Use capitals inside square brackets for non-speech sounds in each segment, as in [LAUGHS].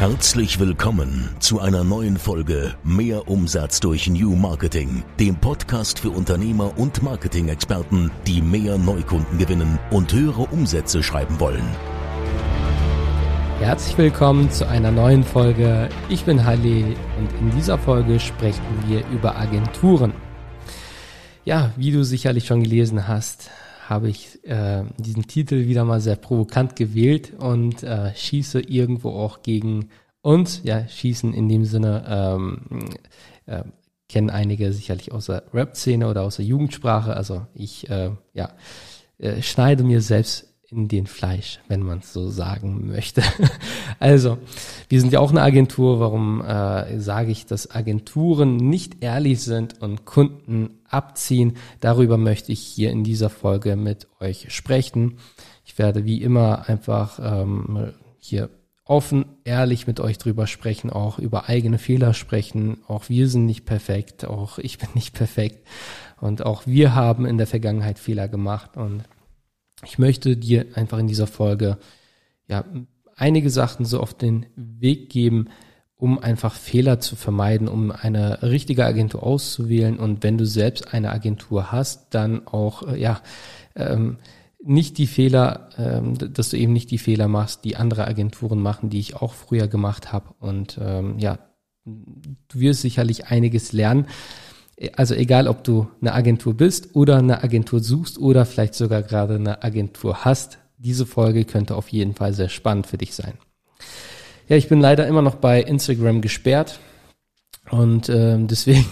Herzlich willkommen zu einer neuen Folge Mehr Umsatz durch New Marketing, dem Podcast für Unternehmer und Marketing-Experten, die mehr Neukunden gewinnen und höhere Umsätze schreiben wollen. Herzlich willkommen zu einer neuen Folge. Ich bin Halle und in dieser Folge sprechen wir über Agenturen. Ja, wie du sicherlich schon gelesen hast, habe ich äh, diesen Titel wieder mal sehr provokant gewählt und äh, schieße irgendwo auch gegen uns. Ja, schießen in dem Sinne ähm, äh, kennen einige sicherlich aus der Rap-Szene oder aus der Jugendsprache. Also ich äh, ja äh, schneide mir selbst in den Fleisch, wenn man es so sagen möchte. [LAUGHS] also, wir sind ja auch eine Agentur. Warum äh, sage ich, dass Agenturen nicht ehrlich sind und Kunden abziehen? Darüber möchte ich hier in dieser Folge mit euch sprechen. Ich werde wie immer einfach ähm, hier offen, ehrlich mit euch drüber sprechen, auch über eigene Fehler sprechen. Auch wir sind nicht perfekt, auch ich bin nicht perfekt. Und auch wir haben in der Vergangenheit Fehler gemacht und ich möchte dir einfach in dieser Folge ja einige Sachen so auf den Weg geben, um einfach Fehler zu vermeiden, um eine richtige Agentur auszuwählen. Und wenn du selbst eine Agentur hast, dann auch äh, ja ähm, nicht die Fehler, ähm, dass du eben nicht die Fehler machst, die andere Agenturen machen, die ich auch früher gemacht habe. Und ähm, ja, du wirst sicherlich einiges lernen also egal, ob du eine Agentur bist oder eine Agentur suchst oder vielleicht sogar gerade eine Agentur hast, diese Folge könnte auf jeden Fall sehr spannend für dich sein. Ja, ich bin leider immer noch bei Instagram gesperrt und ähm, deswegen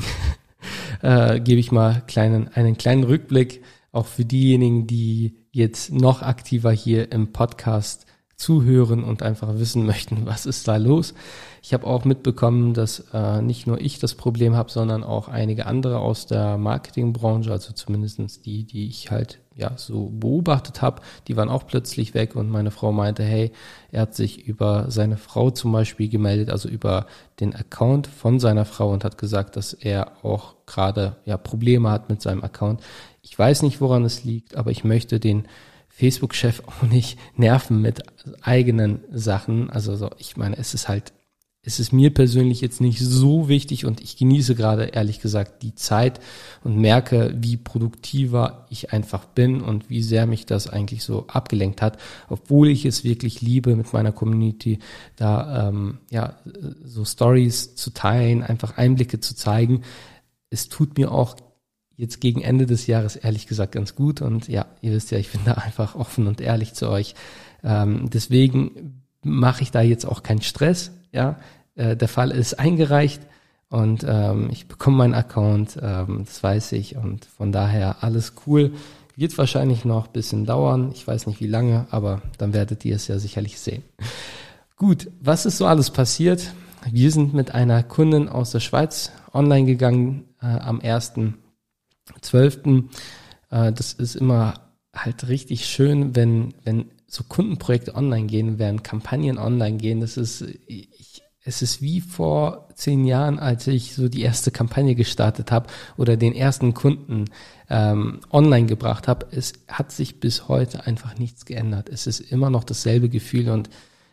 [LAUGHS] äh, gebe ich mal kleinen, einen kleinen Rückblick auch für diejenigen, die jetzt noch aktiver hier im Podcast zuhören und einfach wissen möchten, was ist da los. Ich habe auch mitbekommen, dass äh, nicht nur ich das Problem habe, sondern auch einige andere aus der Marketingbranche, also zumindestens die, die ich halt ja so beobachtet habe, die waren auch plötzlich weg und meine Frau meinte, hey, er hat sich über seine Frau zum Beispiel gemeldet, also über den Account von seiner Frau und hat gesagt, dass er auch gerade ja Probleme hat mit seinem Account. Ich weiß nicht, woran es liegt, aber ich möchte den Facebook-Chef [LAUGHS] auch nicht nerven mit eigenen Sachen. Also so, ich meine, es ist halt es ist mir persönlich jetzt nicht so wichtig und ich genieße gerade ehrlich gesagt die Zeit und merke, wie produktiver ich einfach bin und wie sehr mich das eigentlich so abgelenkt hat, obwohl ich es wirklich liebe, mit meiner Community da ähm, ja so Stories zu teilen, einfach Einblicke zu zeigen. Es tut mir auch jetzt gegen Ende des Jahres ehrlich gesagt ganz gut und ja, ihr wisst ja, ich bin da einfach offen und ehrlich zu euch. Ähm, deswegen mache ich da jetzt auch keinen Stress. Ja, äh, der Fall ist eingereicht und ähm, ich bekomme meinen Account, ähm, das weiß ich und von daher alles cool. Wird wahrscheinlich noch ein bisschen dauern, ich weiß nicht wie lange, aber dann werdet ihr es ja sicherlich sehen. Gut, was ist so alles passiert? Wir sind mit einer Kundin aus der Schweiz online gegangen äh, am 1.12. Äh, das ist immer halt richtig schön, wenn, wenn so Kundenprojekte online gehen, wenn Kampagnen online gehen. Das ist, es ist wie vor zehn Jahren, als ich so die erste Kampagne gestartet habe oder den ersten Kunden ähm, online gebracht habe. Es hat sich bis heute einfach nichts geändert. Es ist immer noch dasselbe Gefühl und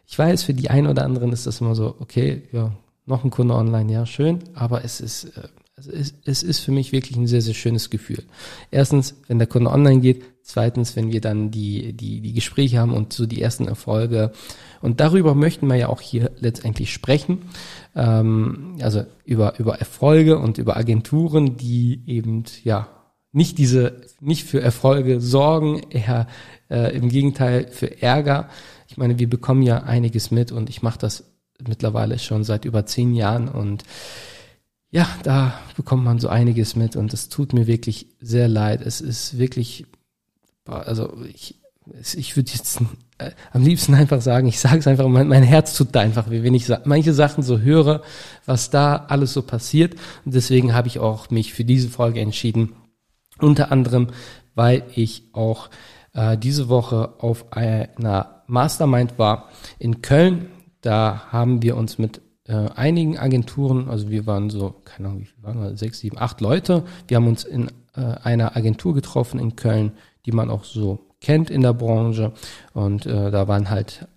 ich weiß, für die einen oder anderen ist das immer so, okay, ja, noch ein Kunde online, ja, schön, aber es ist, äh, also es, es ist für mich wirklich ein sehr, sehr schönes Gefühl. Erstens, wenn der Kunde online geht, zweitens, wenn wir dann die, die, die Gespräche haben und so die ersten Erfolge und darüber möchten wir ja auch hier letztendlich sprechen. Ähm, also über, über Erfolge und über Agenturen, die eben, ja, nicht diese, nicht für Erfolge sorgen, eher äh, im Gegenteil für Ärger. Ich meine, wir bekommen ja einiges mit und ich mache das mittlerweile schon seit über zehn Jahren und ja, da bekommt man so einiges mit und es tut mir wirklich sehr leid. Es ist wirklich, also ich, ich würde jetzt äh, am liebsten einfach sagen, ich sage es einfach, mein, mein Herz tut da einfach weh, wenn ich manche Sachen so höre, was da alles so passiert. Und deswegen habe ich auch mich für diese Folge entschieden. Unter anderem, weil ich auch äh, diese Woche auf einer Mastermind war in Köln. Da haben wir uns mit äh, einigen Agenturen, also wir waren so, keine Ahnung, wie viel waren wir, sechs, sieben, acht Leute. Wir haben uns in äh, einer Agentur getroffen in Köln, die man auch so kennt in der Branche. Und äh, da waren halt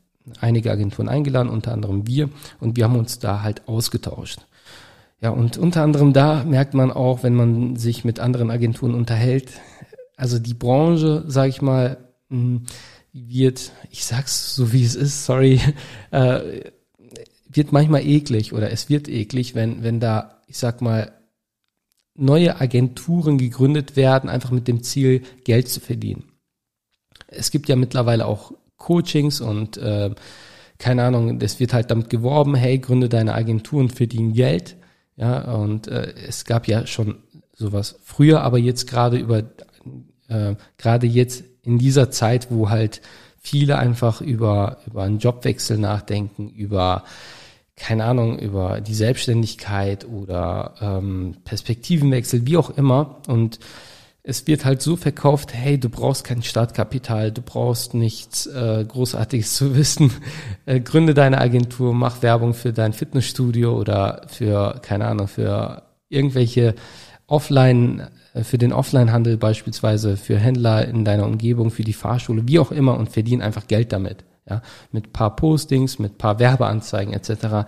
einige Agenturen eingeladen, unter anderem wir, und wir haben uns da halt ausgetauscht. Ja, und unter anderem da merkt man auch, wenn man sich mit anderen Agenturen unterhält, also die Branche, sage ich mal, hm, wird, ich sag's so wie es ist, sorry, [LAUGHS] äh, wird manchmal eklig oder es wird eklig, wenn, wenn da, ich sag mal, neue Agenturen gegründet werden, einfach mit dem Ziel, Geld zu verdienen. Es gibt ja mittlerweile auch Coachings und äh, keine Ahnung, es wird halt damit geworben, hey, gründe deine Agentur und verdiene Geld. Ja, und äh, es gab ja schon sowas früher, aber jetzt gerade über äh, gerade jetzt in dieser Zeit, wo halt viele einfach über über einen Jobwechsel nachdenken, über keine Ahnung, über die Selbstständigkeit oder ähm, Perspektivenwechsel, wie auch immer. Und es wird halt so verkauft, hey, du brauchst kein Startkapital, du brauchst nichts äh, Großartiges zu wissen. [LAUGHS] Äh, gründe deine Agentur, mach Werbung für dein Fitnessstudio oder für, keine Ahnung, für irgendwelche Offline, äh, für den Offline-Handel beispielsweise, für Händler in deiner Umgebung, für die Fahrschule, wie auch immer und verdienen einfach Geld damit. Ja, mit paar Postings, mit paar Werbeanzeigen etc.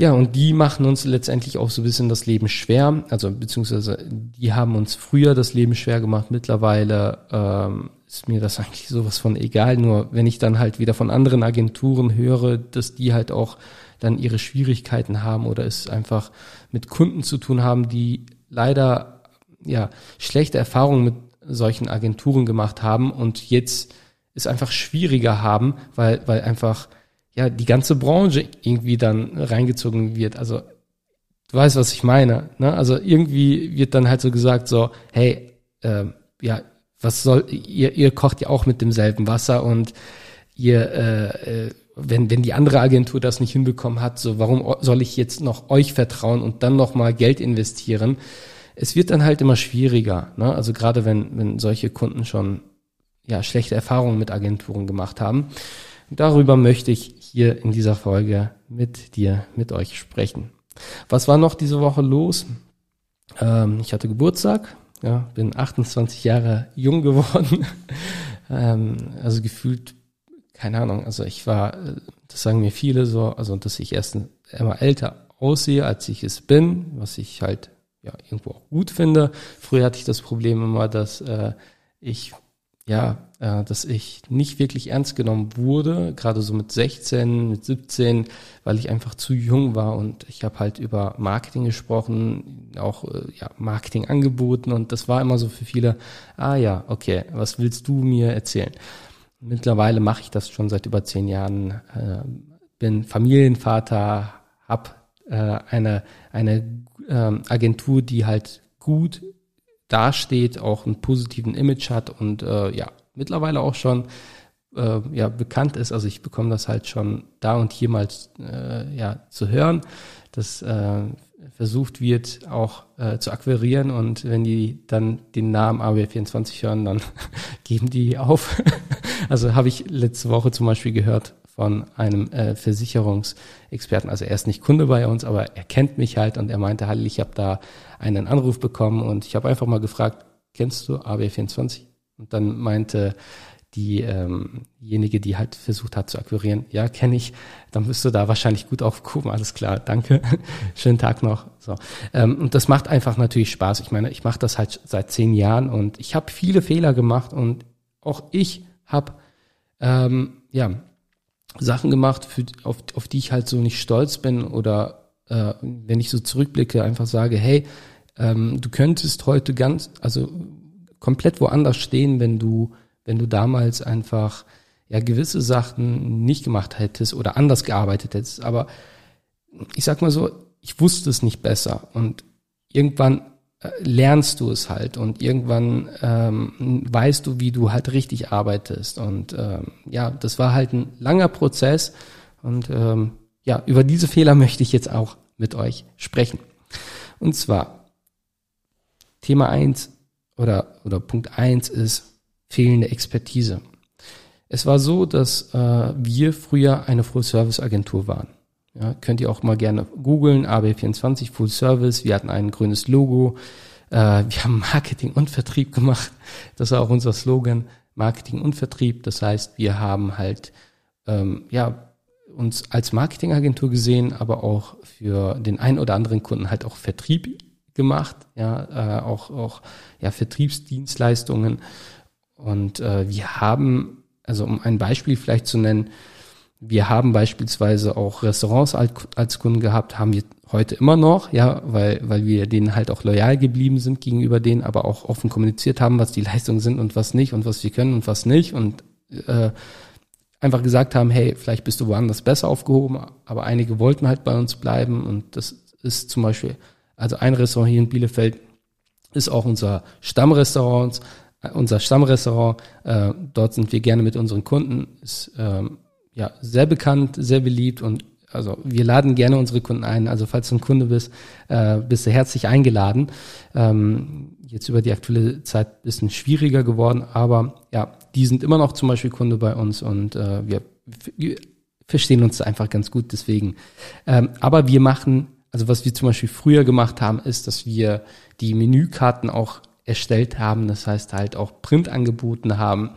Ja, und die machen uns letztendlich auch so ein bisschen das Leben schwer. Also beziehungsweise die haben uns früher das Leben schwer gemacht. Mittlerweile ähm, ist mir das eigentlich sowas von egal. Nur wenn ich dann halt wieder von anderen Agenturen höre, dass die halt auch dann ihre Schwierigkeiten haben oder es einfach mit Kunden zu tun haben, die leider ja schlechte Erfahrungen mit solchen Agenturen gemacht haben und jetzt es einfach schwieriger haben, weil, weil einfach ja die ganze Branche irgendwie dann reingezogen wird. Also du weißt, was ich meine. Ne? Also irgendwie wird dann halt so gesagt, so, hey, äh, ja, was soll, ihr, ihr kocht ja auch mit demselben Wasser und ihr, äh, äh, wenn, wenn die andere Agentur das nicht hinbekommen hat, so warum soll ich jetzt noch euch vertrauen und dann noch mal Geld investieren? Es wird dann halt immer schwieriger. Ne? Also gerade wenn, wenn solche Kunden schon ja, schlechte Erfahrungen mit Agenturen gemacht haben. Darüber möchte ich hier in dieser Folge mit dir, mit euch sprechen. Was war noch diese Woche los? Ähm, ich hatte Geburtstag, ja, bin 28 Jahre jung geworden. [LAUGHS] ähm, also gefühlt, keine Ahnung, also ich war, das sagen mir viele so, also dass ich erst immer älter aussehe, als ich es bin, was ich halt ja irgendwo auch gut finde. Früher hatte ich das Problem immer, dass äh, ich ja, äh, dass ich nicht wirklich ernst genommen wurde, gerade so mit 16, mit 17, weil ich einfach zu jung war und ich habe halt über Marketing gesprochen, auch äh, ja, Marketing angeboten und das war immer so für viele, ah ja, okay, was willst du mir erzählen? Mittlerweile mache ich das schon seit über zehn Jahren, äh, bin Familienvater, habe äh, eine, eine äh, Agentur, die halt gut dasteht, auch einen positiven Image hat und äh, ja, mittlerweile auch schon äh, ja, bekannt ist. Also ich bekomme das halt schon da und hier mal äh, ja, zu hören, dass äh, versucht wird, auch äh, zu akquirieren und wenn die dann den Namen AW24 hören, dann [LAUGHS] geben die auf. [LAUGHS] also habe ich letzte Woche zum Beispiel gehört von einem äh, Versicherungsexperten. Also er ist nicht Kunde bei uns, aber er kennt mich halt und er meinte, Halil, ich habe da einen Anruf bekommen und ich habe einfach mal gefragt, kennst du AB24? Und dann meinte diejenige, ähm die halt versucht hat zu akquirieren, ja, kenne ich, dann bist du da wahrscheinlich gut aufgehoben, alles klar, danke, [LAUGHS] schönen Tag noch. So. Ähm, und das macht einfach natürlich Spaß. Ich meine, ich mache das halt seit zehn Jahren und ich habe viele Fehler gemacht und auch ich habe ähm, ja Sachen gemacht, für, auf, auf die ich halt so nicht stolz bin oder äh, wenn ich so zurückblicke, einfach sage, hey, ähm, du könntest heute ganz, also komplett woanders stehen, wenn du, wenn du damals einfach ja gewisse Sachen nicht gemacht hättest oder anders gearbeitet hättest. Aber ich sag mal so, ich wusste es nicht besser und irgendwann lernst du es halt und irgendwann ähm, weißt du, wie du halt richtig arbeitest. Und ähm, ja, das war halt ein langer Prozess und ähm, ja, über diese Fehler möchte ich jetzt auch mit euch sprechen. Und zwar Thema eins oder, oder Punkt eins ist fehlende Expertise. Es war so, dass äh, wir früher eine Full-Service-Agentur waren. Ja, könnt ihr auch mal gerne googeln, AB24 Full Service. Wir hatten ein grünes Logo. Äh, wir haben Marketing und Vertrieb gemacht. Das war auch unser Slogan, Marketing und Vertrieb. Das heißt, wir haben halt ähm, ja, uns als Marketingagentur gesehen, aber auch für den einen oder anderen Kunden halt auch Vertrieb gemacht, ja, äh, auch, auch ja, Vertriebsdienstleistungen. Und äh, wir haben, also um ein Beispiel vielleicht zu nennen, wir haben beispielsweise auch Restaurants als, Kunden gehabt, haben wir heute immer noch, ja, weil, weil wir denen halt auch loyal geblieben sind gegenüber denen, aber auch offen kommuniziert haben, was die [LAUGHS] Leistungen sind und was nicht und was wir können und was nicht und äh, einfach gesagt haben, hey, vielleicht bist du woanders besser aufgehoben, aber einige wollten halt bei uns bleiben und das ist zum Beispiel, also ein Restaurant hier in Bielefeld ist auch unser Stammrestaurant, unser Stammrestaurant, äh, dort sind wir gerne mit unseren Kunden, ist ähm, ja sehr bekannt, sehr beliebt und also wir laden gerne unsere Kunden ein. Also falls du ein Kunde bist, äh, bist du herzlich eingeladen. Ähm, jetzt über die aktuelle Zeit bisschen schwieriger geworden, aber ja, die sind immer noch zum Beispiel Kunde bei uns und äh, wir, wir verstehen uns einfach ganz gut deswegen. Ähm, aber wir machen, also was wir zum Beispiel früher gemacht haben, ist, dass wir die Menükarten auch erstellt haben, das heißt halt auch Print angeboten haben.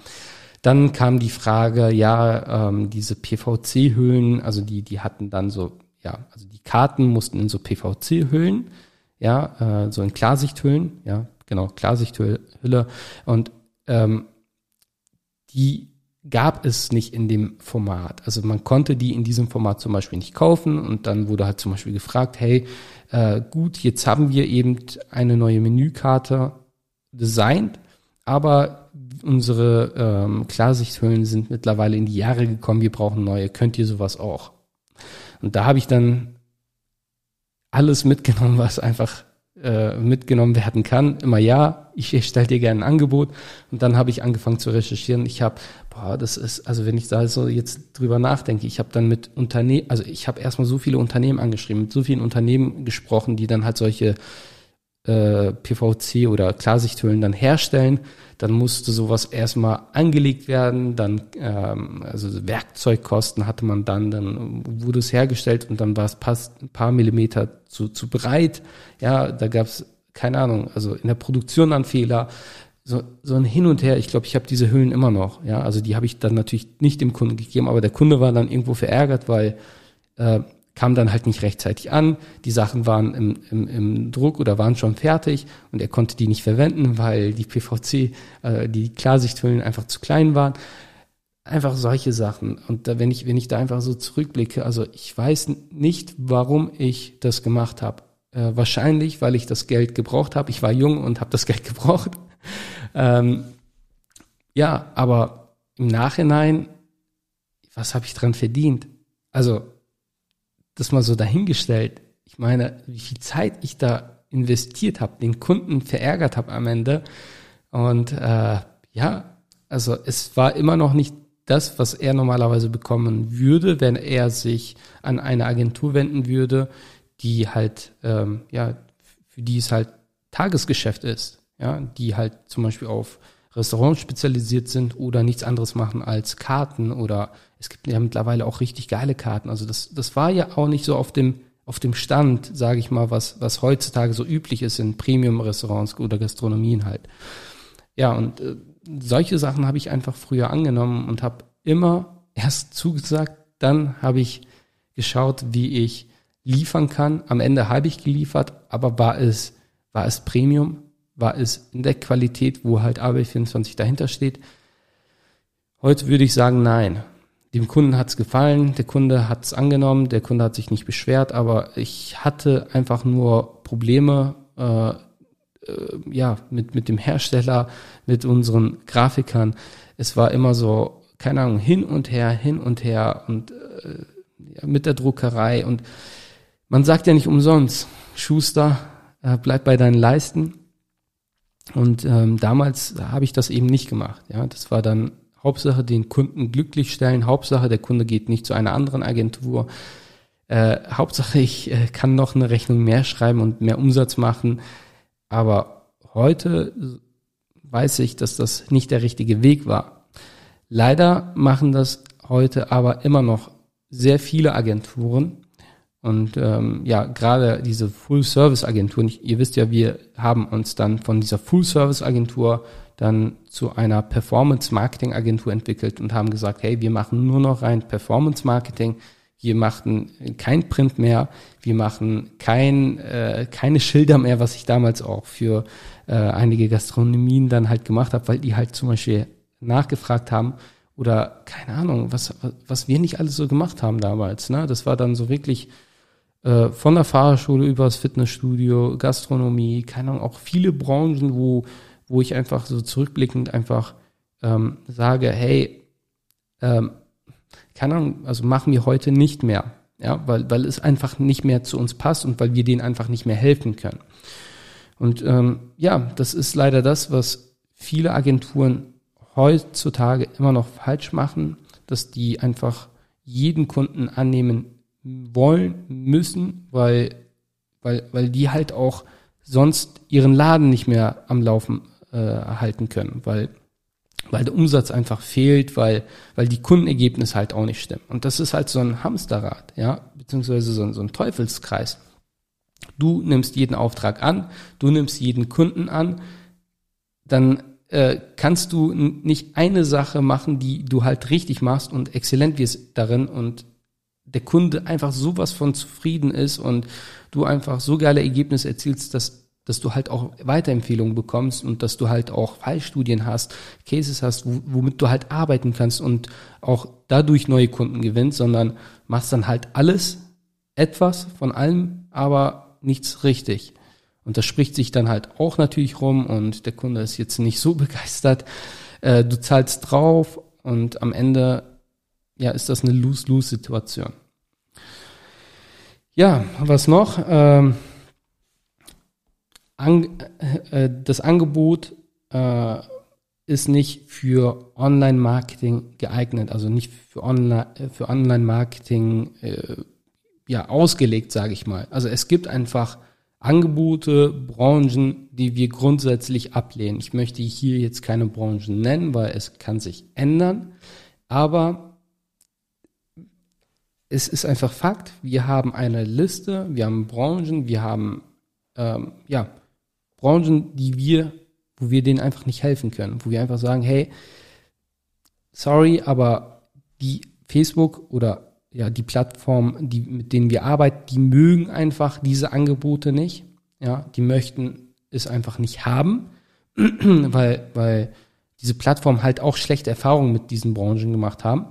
Dann kam die Frage, ja, ähm, diese PVC-Hüllen, also die, die hatten dann so, ja, also die Karten mussten in so PVC-Hüllen, ja, äh, so in Klarsichthüllen, ja, genau, Klarsichthülle. Und ähm, die gab es nicht in dem Format. Also man konnte die in diesem Format zum Beispiel nicht kaufen und dann wurde halt zum Beispiel gefragt, hey, äh, gut, jetzt haben wir eben eine neue Menükarte designt, aber unsere ähm, Klarsichthüllen sind mittlerweile in die Jahre gekommen, wir brauchen neue, könnt ihr sowas auch? Und da habe ich dann alles mitgenommen, was einfach äh, mitgenommen werden kann. Immer ja, ich, ich stelle dir gerne ein Angebot. Und dann habe ich angefangen zu recherchieren. Ich habe, boah, das ist, also wenn ich da so jetzt drüber nachdenke, ich habe dann mit Unternehmen, also ich habe erstmal so viele Unternehmen angeschrieben, mit so vielen Unternehmen gesprochen, die dann halt solche äh, PVC oder Klarsichthüllen dann herstellen. Dann musste sowas erstmal angelegt werden, dann ähm, also Werkzeugkosten hatte man dann, dann wurde es hergestellt und dann war es fast ein paar Millimeter zu, zu breit. Ja, da gab es keine Ahnung, also in der Produktion an Fehler, so, so ein Hin und Her. Ich glaube, ich habe diese Hüllen immer noch. Ja, also die habe ich dann natürlich nicht dem Kunden gegeben, aber der Kunde war dann irgendwo verärgert, weil äh, kam dann halt nicht rechtzeitig an. Die Sachen waren im, im, im Druck oder waren schon fertig und er konnte die nicht verwenden, weil die PVC, äh, die Klarsichthüllen einfach zu klein waren. Einfach solche Sachen. Und da, wenn ich, wenn ich da einfach so zurückblicke, also ich weiß nicht, warum ich das gemacht habe. Äh, wahrscheinlich, weil ich das Geld gebraucht habe. Ich war jung und habe das [LAUGHS] Geld gebraucht. ähm, ja, aber im Nachhinein, was habe ich dran verdient? Also das mal so dahingestellt. Ich meine, wie viel Zeit ich da investiert habe, den Kunden verärgert habe am Ende. Und äh, ja, also es war immer noch nicht das, was er normalerweise bekommen würde, wenn er sich an eine Agentur wenden würde, die halt, ähm, ja, für die es halt Tagesgeschäft ist, ja, die halt zum Beispiel auf Restaurants spezialisiert sind oder nichts anderes machen als Karten oder es gibt ja mittlerweile auch richtig geile Karten. Also das, das war ja auch nicht so auf dem, auf dem Stand, sage ich mal, was, was heutzutage so üblich ist in Premium-Restaurants oder Gastronomien halt. Ja, und äh, solche Sachen habe ich einfach früher angenommen und habe immer erst [LAUGHS] zugesagt, dann habe ich geschaut, wie ich liefern kann. Am Ende habe ich geliefert, aber war es, war es Premium? War es in der Qualität, wo halt AB24 dahinter steht? Heute würde ich sagen, nein. Dem Kunden hat es gefallen, der Kunde hat es angenommen, der Kunde hat sich nicht beschwert, aber ich hatte einfach nur Probleme äh, äh, ja, mit, mit dem Hersteller, mit unseren Grafikern. Es war immer so, keine Ahnung, hin und her, hin und her und äh, ja, mit der Druckerei. Und man sagt ja nicht umsonst, Schuster, äh, bleib bei deinen Leisten. Und ähm, damals habe ich das eben nicht gemacht. Ja, das war dann Hauptsache den Kunden glücklich stellen, Hauptsache der Kunde geht nicht zu einer anderen Agentur. Äh, Hauptsache ich äh, kann noch eine Rechnung mehr schreiben und mehr Umsatz machen. Aber heute weiß ich, dass das nicht der richtige Weg war. Leider machen das heute aber immer noch sehr viele Agenturen Und ähm, ja, gerade diese Full-Service-Agenturen, ihr wisst ja, wir haben uns dann von dieser Full-Service-Agentur dann zu einer Performance-Marketing-Agentur entwickelt und haben gesagt, hey, wir machen nur noch rein Performance-Marketing, wir machen kein Print mehr, wir machen kein, äh, keine Schilder mehr, was ich damals auch für äh, einige Gastronomien dann halt gemacht habe, weil die halt zum Beispiel nachgefragt haben oder keine Ahnung, was, was wir nicht alles so gemacht haben damals. Ne? Das war dann so wirklich äh, von der Fahrschule über das Fitnessstudio, Gastronomie, keine Ahnung, auch viele Branchen, wo, wo ich einfach so zurückblickend einfach ähm, sage, hey, ähm, keine Ahnung, also machen wir heute nicht mehr. Ja, weil, weil es einfach nicht mehr zu uns passt und weil wir denen einfach nicht mehr helfen können. Und ähm, ja, das ist leider das, was viele Agenturen heutzutage immer noch falsch machen, dass die einfach jeden Kunden annehmen wollen, müssen, weil, weil, weil die halt auch sonst ihren Laden nicht mehr am Laufen äh, halten können, weil, weil der Umsatz einfach fehlt, weil, weil die Kundenergebnisse halt auch nicht stimmen. Und das ist halt so ein Hamsterrad, ja, beziehungsweise so ein, so ein Teufelskreis. Du nimmst jeden Auftrag an, du nimmst jeden Kunden an, dann äh, kannst du nicht eine Sache machen, die du halt richtig machst und exzellent wirst darin und der Kunde einfach sowas von zufrieden ist und du einfach so geile Ergebnisse erzielst, dass, dass du halt auch Weiterempfehlungen bekommst und dass du halt auch Fallstudien hast, Cases hast, womit du halt arbeiten kannst und auch dadurch neue Kunden gewinnst, sondern machst dann halt alles, etwas von allem, aber nichts richtig. Und das spricht sich dann halt auch natürlich rum und der Kunde ist jetzt nicht so [LAUGHS] begeistert. Äh, du zahlst drauf und am Ende ja, ist das eine Lose-Lose-Situation. Ja, was noch? Ähm, an, äh, das Angebot äh, ist nicht für Online-Marketing geeignet, also nicht für Online äh, für Online-Marketing äh, ja ausgelegt, sage ich mal. Also es gibt einfach Angebote, Branchen, die wir grundsätzlich ablehnen. Ich möchte hier jetzt keine Branchen nennen, weil es kann sich ändern, aber es ist einfach Fakt, wir haben eine Liste, wir haben Branchen, wir haben ähm, ja Branchen, die wir, wo wir denen einfach nicht helfen können, wo wir einfach sagen, hey, sorry, aber die Facebook oder ja die Plattform, die mit denen wir arbeiten, die mögen einfach diese Angebote nicht, ja, die möchten es einfach nicht haben, [CLEARS THROAT] weil weil diese Plattform halt auch schlechte Erfahrungen mit diesen Branchen gemacht haben.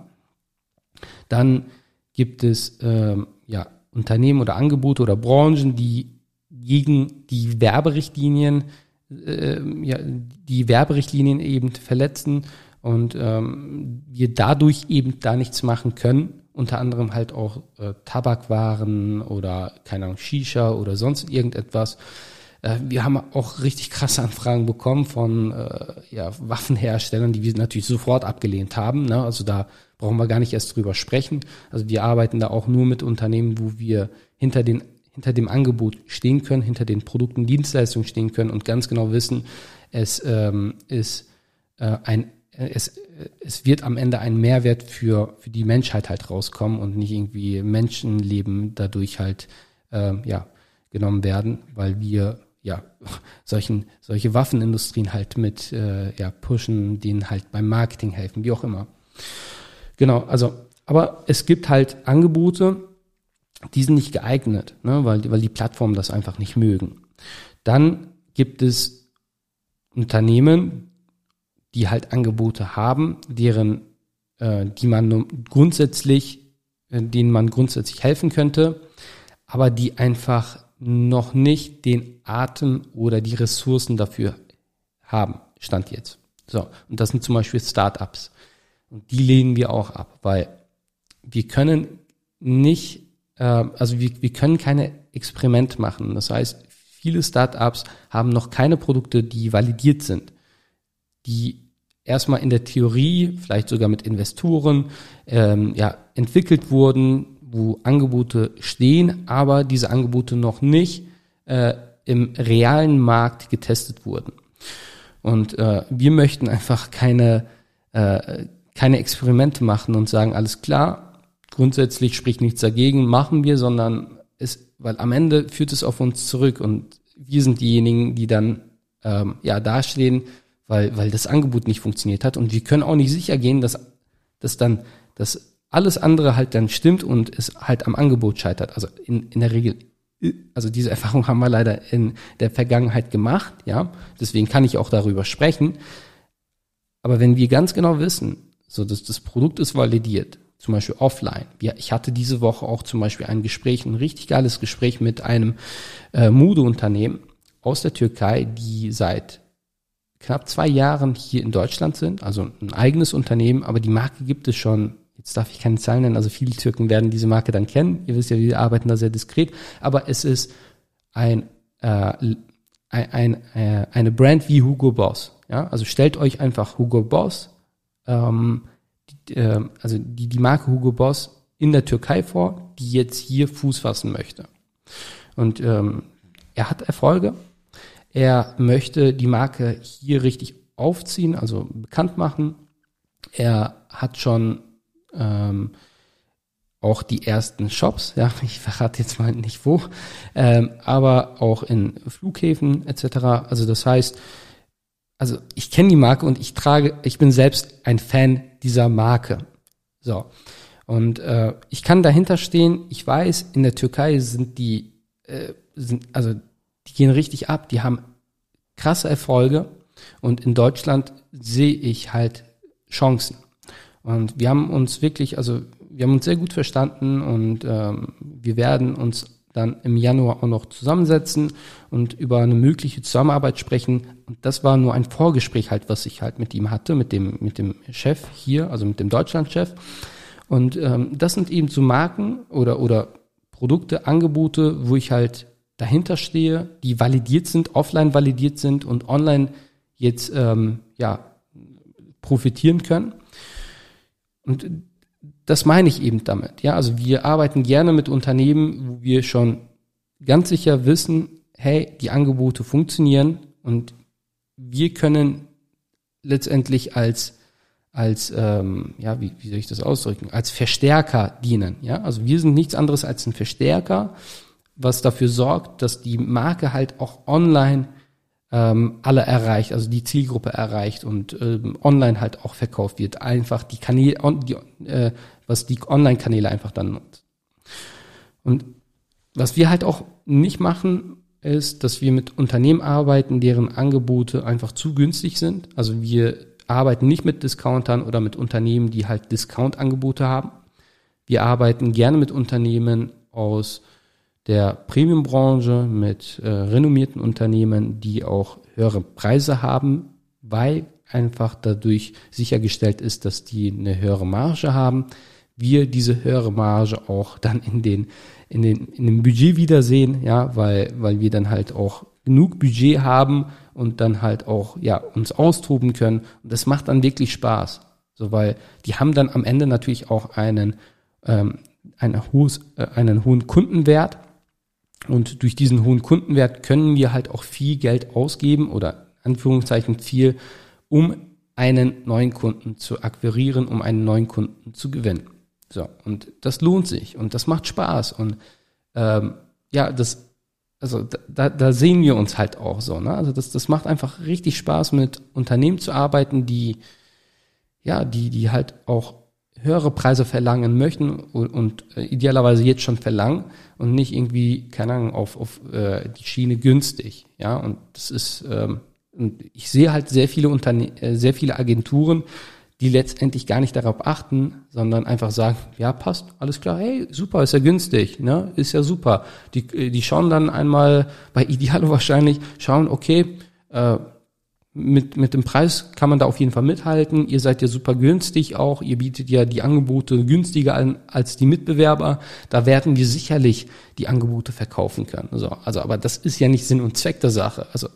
Dann gibt es ähm, ja, Unternehmen oder Angebote oder Branchen, die gegen die Werberichtlinien, äh, ja, die Werberichtlinien eben verletzen und ähm, wir dadurch eben da nichts machen können. Unter anderem halt auch äh, Tabakwaren oder keine Ahnung Shisha oder sonst irgendetwas. Äh, wir haben auch richtig krasse Anfragen bekommen von äh, ja, Waffenherstellern, die wir natürlich sofort abgelehnt haben. Ne? Also da brauchen wir gar nicht erst drüber sprechen. Also wir arbeiten da auch nur mit Unternehmen, wo wir hinter den hinter dem Angebot stehen können, hinter den Produkten, Dienstleistungen stehen können und ganz genau wissen, es ähm, ist äh, ein es, es wird am Ende ein Mehrwert für, für die Menschheit halt rauskommen und nicht irgendwie Menschenleben dadurch halt äh, ja, genommen werden, weil wir ja [LAUGHS] solchen solche Waffenindustrien halt mit äh, ja pushen, denen halt beim Marketing helfen, wie auch immer. Genau, also, aber es gibt halt Angebote, die sind nicht geeignet, ne, weil, weil die Plattformen das einfach nicht mögen. Dann gibt es Unternehmen, die halt Angebote haben, deren, äh, die man grundsätzlich, äh, denen man grundsätzlich helfen könnte, aber die einfach noch nicht den Atem oder die Ressourcen dafür haben, stand jetzt. So, und das sind zum Beispiel Startups. Und die lehnen wir auch ab, weil wir können nicht, äh, also wir, wir können keine Experimente machen. Das heißt, viele Startups haben noch keine Produkte, die validiert sind, die erstmal in der Theorie, vielleicht sogar mit Investoren, ähm, ja, entwickelt wurden, wo Angebote stehen, aber diese Angebote noch nicht äh, im realen Markt getestet wurden. Und äh, wir möchten einfach keine äh, keine Experimente machen und sagen, alles klar, grundsätzlich spricht nichts dagegen, machen wir, sondern es, weil am Ende führt es auf uns zurück und wir sind diejenigen, die dann ähm, ja dastehen, weil, weil das Angebot nicht funktioniert hat. Und wir können auch nicht sicher gehen, dass, dass dann, dass alles andere halt dann stimmt und es halt am Angebot scheitert. Also in, in der Regel, also diese Erfahrung haben wir leider in der Vergangenheit gemacht, ja. Deswegen kann ich auch darüber sprechen. Aber wenn wir ganz genau wissen, so dass das Produkt ist validiert, zum Beispiel offline. Ich hatte diese Woche auch zum Beispiel ein Gespräch, ein richtig geiles Gespräch mit einem äh, Modeunternehmen aus der Türkei, die seit knapp zwei Jahren hier in Deutschland sind, also ein eigenes Unternehmen, aber die Marke gibt es schon, jetzt darf ich keine Zahlen nennen, also viele Türken werden diese Marke dann kennen, ihr wisst ja, wir arbeiten da sehr diskret, aber es ist ein, äh, ein, ein äh, eine Brand wie Hugo Boss, ja, also stellt euch einfach Hugo Boss, ähm, die, äh, also die, die Marke Hugo Boss in der Türkei vor, die jetzt hier Fuß fassen möchte. Und ähm, er hat Erfolge, er möchte die Marke hier richtig aufziehen, also bekannt machen. Er hat schon ähm, auch die ersten Shops, ja, [LAUGHS] ich verrate jetzt mal nicht wo, ähm, aber auch in Flughäfen etc. Also das heißt, also ich kenne die Marke und ich trage, ich bin selbst ein Fan dieser Marke. So. Und äh, ich kann dahinter stehen, ich weiß, in der Türkei sind die, äh, sind, also die gehen richtig ab, die haben krasse Erfolge und in Deutschland sehe ich halt Chancen. Und wir haben uns wirklich, also wir haben uns sehr gut verstanden und ähm, wir werden uns dann im Januar auch noch zusammensetzen und über eine mögliche Zusammenarbeit sprechen. Und das war nur ein Vorgespräch halt, was ich halt mit ihm hatte, mit dem, mit dem Chef hier, also mit dem Deutschlandchef. Und ähm, das sind eben so Marken oder, oder Produkte, Angebote, wo ich halt dahinter stehe, die validiert sind, offline validiert sind und online jetzt ähm, ja profitieren können. Und das meine ich eben damit. Ja, also wir arbeiten gerne mit Unternehmen, wo wir schon ganz sicher wissen, hey, die Angebote funktionieren und wir können letztendlich als als ähm, ja wie, wie soll ich das ausdrücken als Verstärker dienen ja also wir sind nichts anderes als ein Verstärker was dafür sorgt, dass die Marke halt auch online ähm, alle erreicht, also die Zielgruppe erreicht und ähm, online halt auch verkauft wird. Einfach die Kanäle, die, äh, was die Online-Kanäle einfach dann nutzt. Und was wir halt auch nicht machen, ist, dass wir mit Unternehmen arbeiten, deren Angebote einfach zu günstig sind. Also wir arbeiten nicht mit Discountern oder mit Unternehmen, die halt Discount-Angebote haben. Wir arbeiten gerne mit Unternehmen aus der Premium-Branche mit äh, renommierten Unternehmen, die auch höhere Preise haben, weil einfach dadurch sichergestellt ist, dass die eine höhere Marge haben. Wir diese höhere Marge auch dann in den in den in dem Budget wiedersehen, ja, weil weil wir dann halt auch genug Budget haben und dann halt auch ja uns austoben können. Und das macht dann wirklich Spaß, so weil die haben dann am Ende natürlich auch einen ähm, einen, hohes, äh, einen hohen Kundenwert und durch diesen hohen Kundenwert können wir halt auch viel Geld ausgeben oder Anführungszeichen viel, um einen neuen Kunden zu akquirieren, um einen neuen Kunden zu gewinnen. So, und das lohnt sich und das macht Spaß. Und ähm, ja, das, also da, da sehen wir uns halt auch so. Ne? Also das, das macht einfach richtig Spaß, mit Unternehmen zu arbeiten, die ja, die, die halt auch höhere Preise verlangen möchten und, und äh, idealerweise jetzt schon verlangen und nicht irgendwie, keine Ahnung, auf, auf äh, die Schiene günstig. Ja, und das ist, ähm, und ich sehe halt sehr viele Unterne äh, sehr viele Agenturen, die letztendlich gar nicht darauf achten, sondern einfach sagen, ja, passt, alles klar, hey, super, ist ja günstig, ne, ist ja super. Die, äh, die schauen dann einmal bei Idealo [LAUGHS] wahrscheinlich, schauen, okay, äh, mit, mit dem Preis kann man da auf jeden Fall mithalten. Ihr seid ja super günstig auch. Ihr bietet ja die Angebote günstiger an als die Mitbewerber. Da werden wir sicherlich die Angebote verkaufen können. So, also, aber das ist ja nicht Sinn und Zweck der Sache. Also,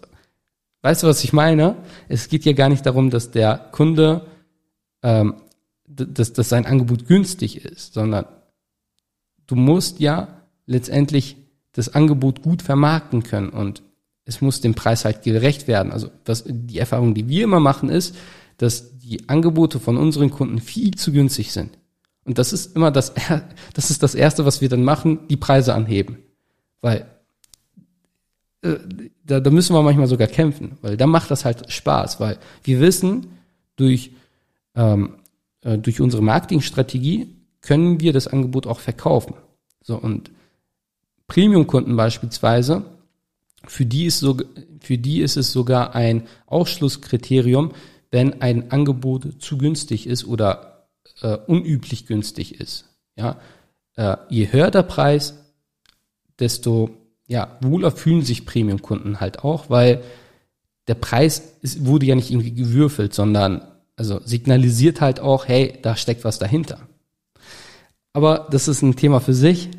weißt du, was ich meine? Es geht ja gar nicht darum, dass der Kunde, ähm, dass, dass sein Angebot günstig ist, sondern du musst ja letztendlich das Angebot gut vermarkten können und es muss dem Preis halt gerecht werden. Also was, die Erfahrung, die wir immer machen, ist, dass die Angebote von unseren Kunden viel zu günstig sind. Und das ist immer das, [LAUGHS] das ist das erste, was wir dann machen, die Preise anheben. Weil äh, da, da müssen wir manchmal sogar kämpfen, weil da macht das halt Spaß, weil wir wissen, durch, ähm, äh, durch unsere Marketingstrategie können wir das Angebot auch verkaufen. So und Premium-Kunden beispielsweise, für die ist so, für die ist es sogar ein Ausschlusskriterium, wenn ein Angebot zu günstig ist oder äh, unüblich günstig ist. Ja, äh, je höher der Preis, desto ja, wohler fühlen sich Premium-Kunden halt auch, weil der Preis ist, wurde ja nicht irgendwie gewürfelt, sondern also signalisiert halt auch, hey, da steckt was dahinter. Aber das ist ein Thema für sich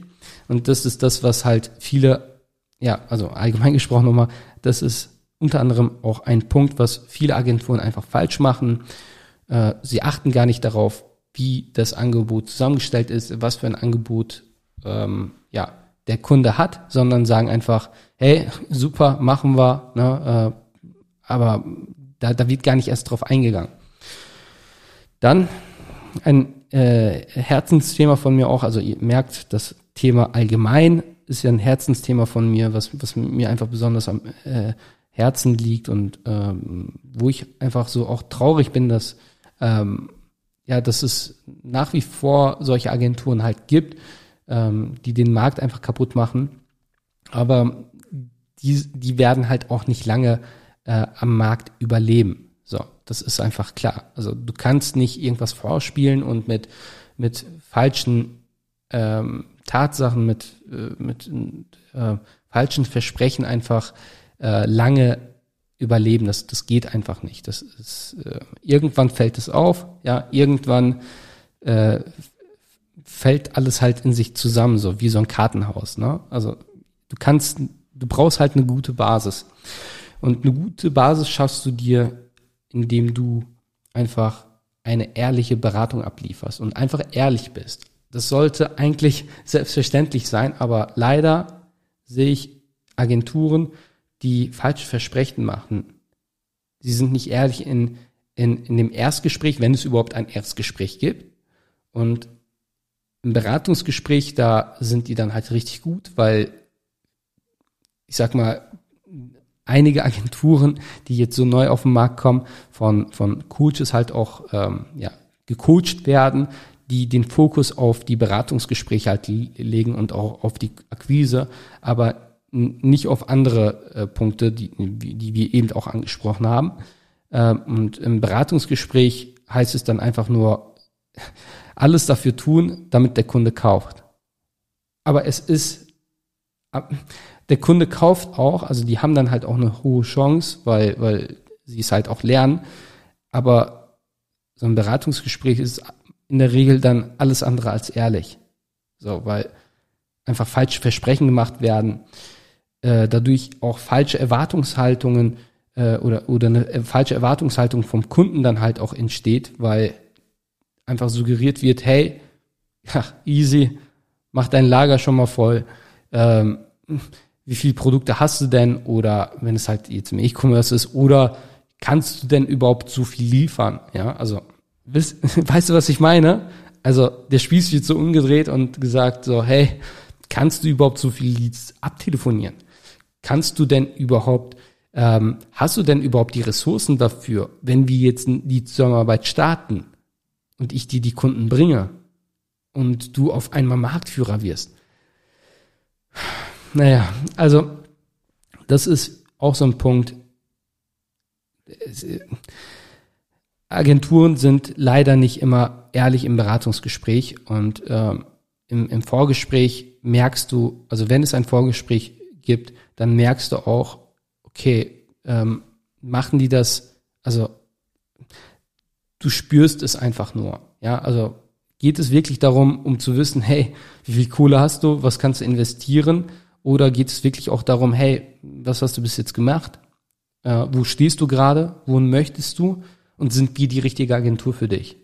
und das ist das, was halt viele, ja, also allgemein [LAUGHS] gesprochen nochmal, das ist unter anderem auch ein Punkt, was viele Agenturen einfach falsch machen. Äh, sie achten gar nicht darauf, wie das Angebot zusammengestellt ist, was für ein Angebot ähm, ja der Kunde hat, sondern sagen einfach, hey, [LAUGHS] super, machen wir, ne, äh, aber da, da wird gar nicht erst drauf eingegangen. Dann ein äh, Herzensthema von mir auch, also ihr merkt, das Thema allgemein ist ja ein Herzensthema von mir, was, was mir einfach besonders am äh, Herzen liegt und ähm, wo ich einfach so auch traurig bin, dass ähm, ja, dass es nach wie vor solche Agenturen halt gibt, ähm, die den Markt einfach kaputt machen. Aber die, die werden halt auch nicht lange äh, am Markt überleben. So, das ist einfach klar. Also du kannst nicht irgendwas vorspielen und mit, mit falschen ähm, Tatsachen, mit, äh, mit äh, falschen Versprechen einfach äh, lange überleben. Das, das geht einfach nicht. Das ist, äh, irgendwann fällt es auf, ja, irgendwann äh, fällt alles halt in sich zusammen, so wie so ein Kartenhaus. Ne? Also du kannst, du brauchst halt eine gute Basis. Und eine gute Basis schaffst du dir, indem du einfach eine ehrliche Beratung ablieferst und einfach ehrlich bist. Das sollte eigentlich selbstverständlich sein, aber leider sehe ich Agenturen, die falsche Versprechen machen. Sie sind nicht ehrlich in, in, in dem Erstgespräch, wenn es überhaupt ein Erstgespräch gibt. Und im Beratungsgespräch, da sind die dann halt richtig gut, weil ich sag mal, einige Agenturen, die jetzt so neu auf den Markt kommen, von, von Coaches halt auch ähm, ja, gecoacht werden, die den Fokus auf die Beratungsgespräche halt legen und auch auf die Akquise, aber nicht auf andere äh, Punkte, die, die wir eben auch angesprochen haben. Ähm, und im Beratungsgespräch heißt es dann einfach nur, alles dafür tun, damit der Kunde kauft. Aber es ist, der Kunde kauft auch, also die haben dann halt auch eine hohe Chance, weil, weil sie es halt auch lernen. Aber so ein Beratungsgespräch ist in der Regel dann alles andere als ehrlich. So, weil einfach falsche Versprechen gemacht werden, äh, dadurch auch falsche Erwartungshaltungen äh, oder, oder eine falsche Erwartungshaltung vom Kunden dann halt auch entsteht, weil einfach suggeriert wird, hey, [LAUGHS] ja, easy, mach dein Lager schon mal voll. Ähm, wie viele Produkte hast du denn? Oder wenn es halt jetzt im E-Commerce ist, oder kannst du denn überhaupt so viel liefern? Ja, also weißt, [LAUGHS] weißt du, was ich meine? Also der Spieß wird so umgedreht und gesagt so, hey, kannst du überhaupt so viel Leads abtelefonieren? Kannst du denn überhaupt, ähm, hast du denn überhaupt die Ressourcen dafür, wenn wir jetzt die Zusammenarbeit starten? und ich dir die Kunden bringe und du auf einmal Marktführer wirst. Naja, also das ist auch so ein Punkt. Agenturen sind leider nicht immer ehrlich im Beratungsgespräch und ähm, im, im Vorgespräch merkst du, also wenn es ein Vorgespräch gibt, dann merkst du auch, okay, ähm, machen die das, also du spürst es einfach nur. Ja, also geht es wirklich darum, um zu wissen, hey, wie viel Kohle hast du, was kannst du investieren? Oder geht es wirklich auch darum, hey, was hast du bis jetzt gemacht? Äh, wo stehst du gerade? Wohin möchtest du? Und sind wir die richtige Agentur für dich?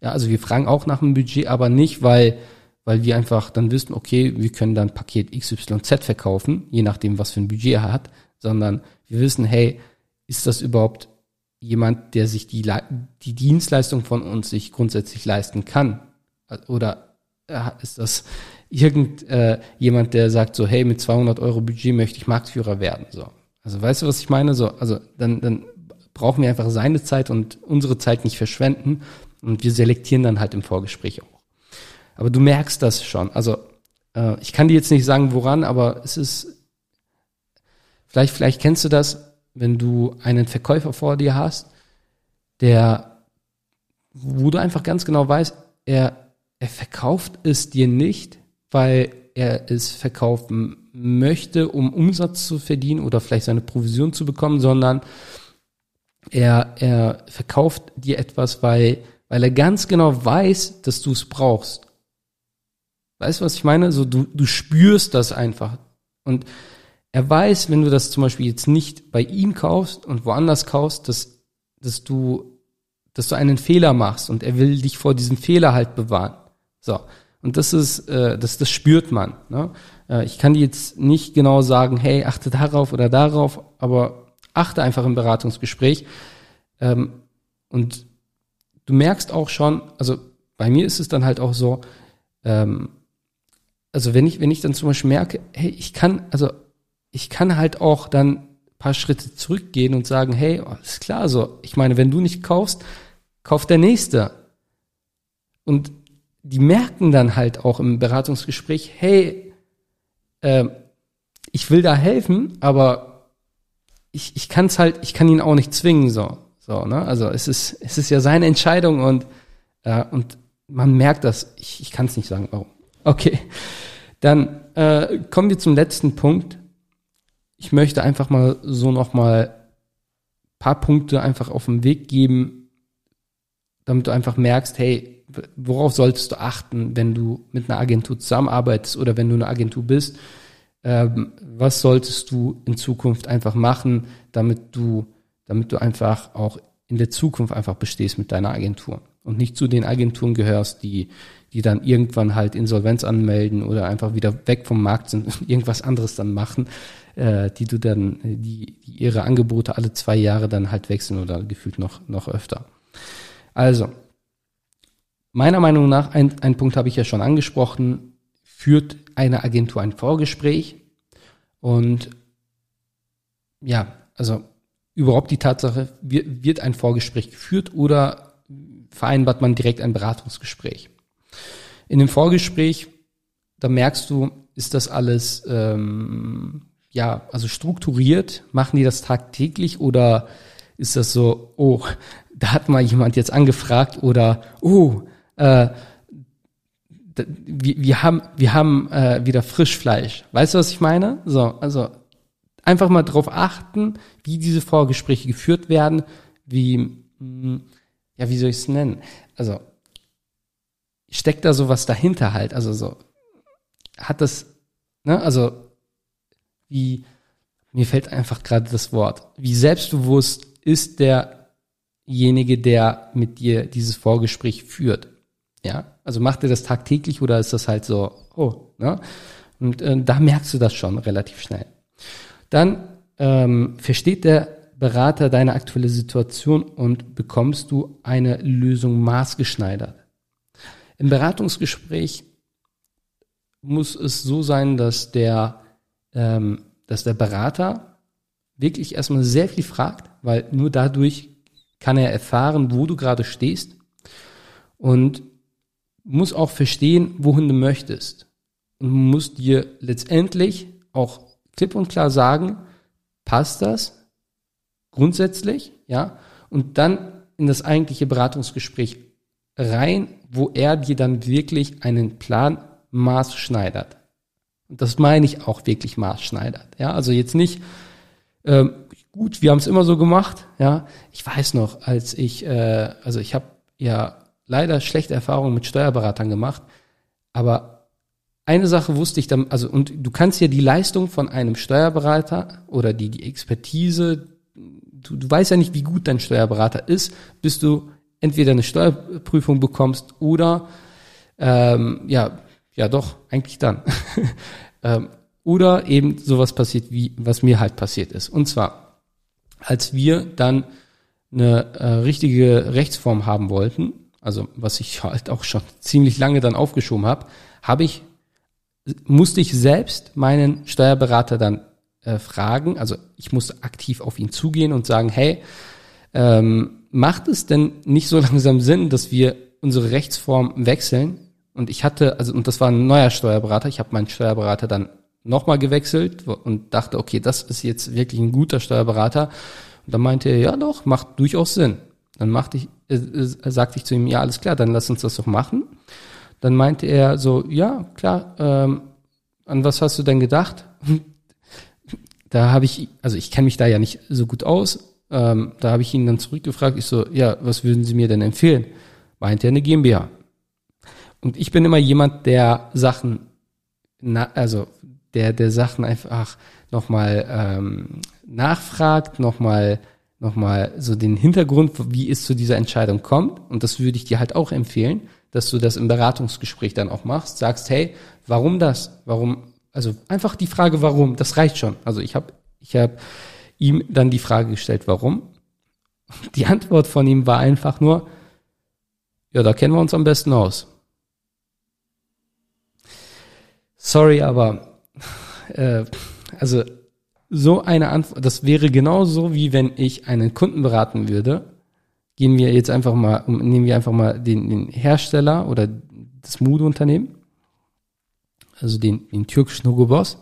Ja, also wir fragen auch nach dem Budget, aber nicht, weil, weil wir einfach dann wissen, okay, wir können dann Paket XYZ verkaufen, je nachdem, was für ein Budget er hat, sondern wir wissen, hey, ist das überhaupt jemand, der sich die, die Dienstleistung von uns sich grundsätzlich leisten kann oder äh, ist das irgend äh, jemand, der sagt so, hey, mit 200 Euro Budget möchte ich Marktführer werden. So, also weißt du, was ich meine? So, also dann, dann brauchen wir einfach seine Zeit und unsere Zeit nicht verschwenden und wir selektieren dann halt im Vorgespräch auch. Aber du merkst das schon. Also äh, ich kann dir jetzt nicht sagen, woran, aber es ist vielleicht, vielleicht kennst du das, wenn du einen Verkäufer vor dir hast, der, wo du einfach ganz genau weißt, er, er verkauft es dir nicht, weil er es verkaufen möchte, um Umsatz zu verdienen oder vielleicht seine Provision zu bekommen, sondern er, er verkauft dir etwas, weil, weil er ganz genau weiß, dass du es brauchst. Weißt du, was ich meine? So, du, du spürst das einfach. Und er weiß, wenn du das zum Beispiel jetzt nicht bei ihm kaufst und woanders kaufst, dass, dass du, dass du einen Fehler machst und er will dich vor diesem Fehler halt bewahren. So. Und das ist, äh, das, das spürt man. Ne? Äh, ich kann dir jetzt nicht genau sagen, hey, achte darauf oder darauf, aber achte einfach im Beratungsgespräch. Ähm, und du merkst auch schon, also bei mir ist es dann halt auch so, ähm, also wenn ich, wenn ich dann zum Beispiel merke, hey, ich kann, also ich kann halt auch dann paar Schritte zurückgehen und sagen, hey, alles klar, so, ich meine, wenn du nicht kaufst, kauft der Nächste. Und die merken dann halt auch im Beratungsgespräch, hey, äh, ich will da helfen, aber ich, ich kann es halt, ich kann ihn auch nicht zwingen, so. So, ne? Also es ist, es ist ja seine Entscheidung und, äh, und man merkt das. Ich, ich kann es nicht sagen, warum. Okay. Dann äh, kommen wir zum letzten Punkt ich möchte einfach mal so nochmal paar Punkte einfach auf den Weg geben, damit du einfach merkst, hey, worauf solltest du achten, wenn du mit einer Agentur zusammenarbeitest oder wenn du eine Agentur bist? Ähm, was solltest du in Zukunft einfach machen, damit du, damit du einfach auch in der Zukunft einfach bestehst mit deiner Agentur und nicht zu den Agenturen gehörst, die, die dann irgendwann halt Insolvenz anmelden oder einfach wieder weg vom Markt sind und [LAUGHS] irgendwas anderes dann machen, äh, die du dann, die, die ihre Angebote alle zwei Jahre dann halt wechseln oder gefühlt noch, noch öfter. Also, meiner Meinung nach, ein, ein Punkt habe ich ja schon angesprochen, führt eine Agentur ein Vorgespräch und ja, also überhaupt die Tatsache, wird ein Vorgespräch geführt oder vereinbart man direkt ein Beratungsgespräch. In dem Vorgespräch, da merkst du, ist das alles ähm, ja, also strukturiert? Machen die das tagtäglich oder ist das so, oh, da hat mal jemand jetzt angefragt oder oh, äh, wir, wir haben, wir haben äh, wieder Frischfleisch. Weißt du, was ich meine? So, also einfach mal drauf achten, wie diese Vorgespräche geführt werden, wie, hm, ja, wie soll ich es nennen? Also steckt da sowas dahinter halt? Also so hat das, ne? Also wie, mir fällt einfach gerade das Wort, wie selbstbewusst ist derjenige, der mit dir dieses Vorgespräch führt. Ja, also macht er das tagtäglich oder ist das halt so, oh, ne? Und äh, da merkst du das schon relativ schnell. Dann ähm, versteht der Berater deine aktuelle Situation und bekommst du eine Lösung maßgeschneidert. Im Beratungsgespräch muss es so sein, dass der ähm, dass der Berater wirklich erstmal sehr viel fragt, weil nur dadurch kann er erfahren, wo du gerade stehst und muss auch verstehen, wohin du möchtest. Und muss dir letztendlich auch klipp und klar sagen, passt das grundsätzlich, ja, und dann in das eigentliche Beratungsgespräch rein, wo er dir dann wirklich einen Plan maßschneidert. Und das meine ich auch wirklich maßschneidert. Ja, also jetzt nicht, ähm, gut, wir haben es immer so gemacht. Ja, ich weiß noch, als ich, äh, also ich habe ja leider schlechte Erfahrungen mit Steuerberatern gemacht, aber eine Sache wusste ich dann, also und du kannst ja die Leistung von einem Steuerberater oder die, die Expertise, du, du weißt ja nicht, wie gut dein Steuerberater ist, bis du entweder eine Steuerprüfung bekommst oder ähm, ja, ja doch, eigentlich dann. [LAUGHS] ähm, oder eben sowas passiert, wie was mir halt passiert ist. Und zwar, als wir dann eine äh, richtige Rechtsform haben wollten, also was ich halt auch schon ziemlich lange dann aufgeschoben habe, habe ich, musste ich selbst meinen Steuerberater dann äh, fragen, also ich musste aktiv auf ihn zugehen und sagen, hey, ähm, macht es denn nicht so [LAUGHS] langsam Sinn, dass wir unsere Rechtsform wechseln? Und ich hatte, also, und das war ein neuer Steuerberater, ich habe meinen Steuerberater dann nochmal gewechselt und dachte, okay, das ist jetzt wirklich ein guter Steuerberater. Und dann meinte er, ja doch, macht durchaus Sinn. Dann machte ich, äh, äh, sagte ich zu ihm, ja, alles klar, dann lass uns das doch machen. Dann meinte er so, ja, klar, ähm, an was hast du denn gedacht? [LAUGHS] da habe ich, also ich kenne mich da ja nicht so gut aus. Ähm, da habe ich ihn dann zurückgefragt, ich so, ja, was würden Sie mir denn empfehlen? Meinte er eine GmbH. Und ich bin immer jemand, der Sachen, na, also der, der Sachen einfach nochmal ähm, nachfragt, nochmal nochmal so den Hintergrund, wie es zu dieser Entscheidung kommt. Und das würde ich dir halt auch empfehlen, dass du das im Beratungsgespräch dann auch machst, sagst, hey, warum das? Warum? Also einfach die Frage, warum, das reicht schon. Also ich habe ich hab ihm dann die Frage gestellt, warum. Die Antwort von ihm war einfach nur, ja, da kennen wir uns am besten aus. Sorry, aber [LAUGHS] äh, also so eine Antwort, das wäre genauso wie wenn ich einen Kunden beraten würde. Gehen wir jetzt einfach mal, nehmen wir einfach mal den, den Hersteller oder das Modeunternehmen, also den, den türkischen Hugo Boss.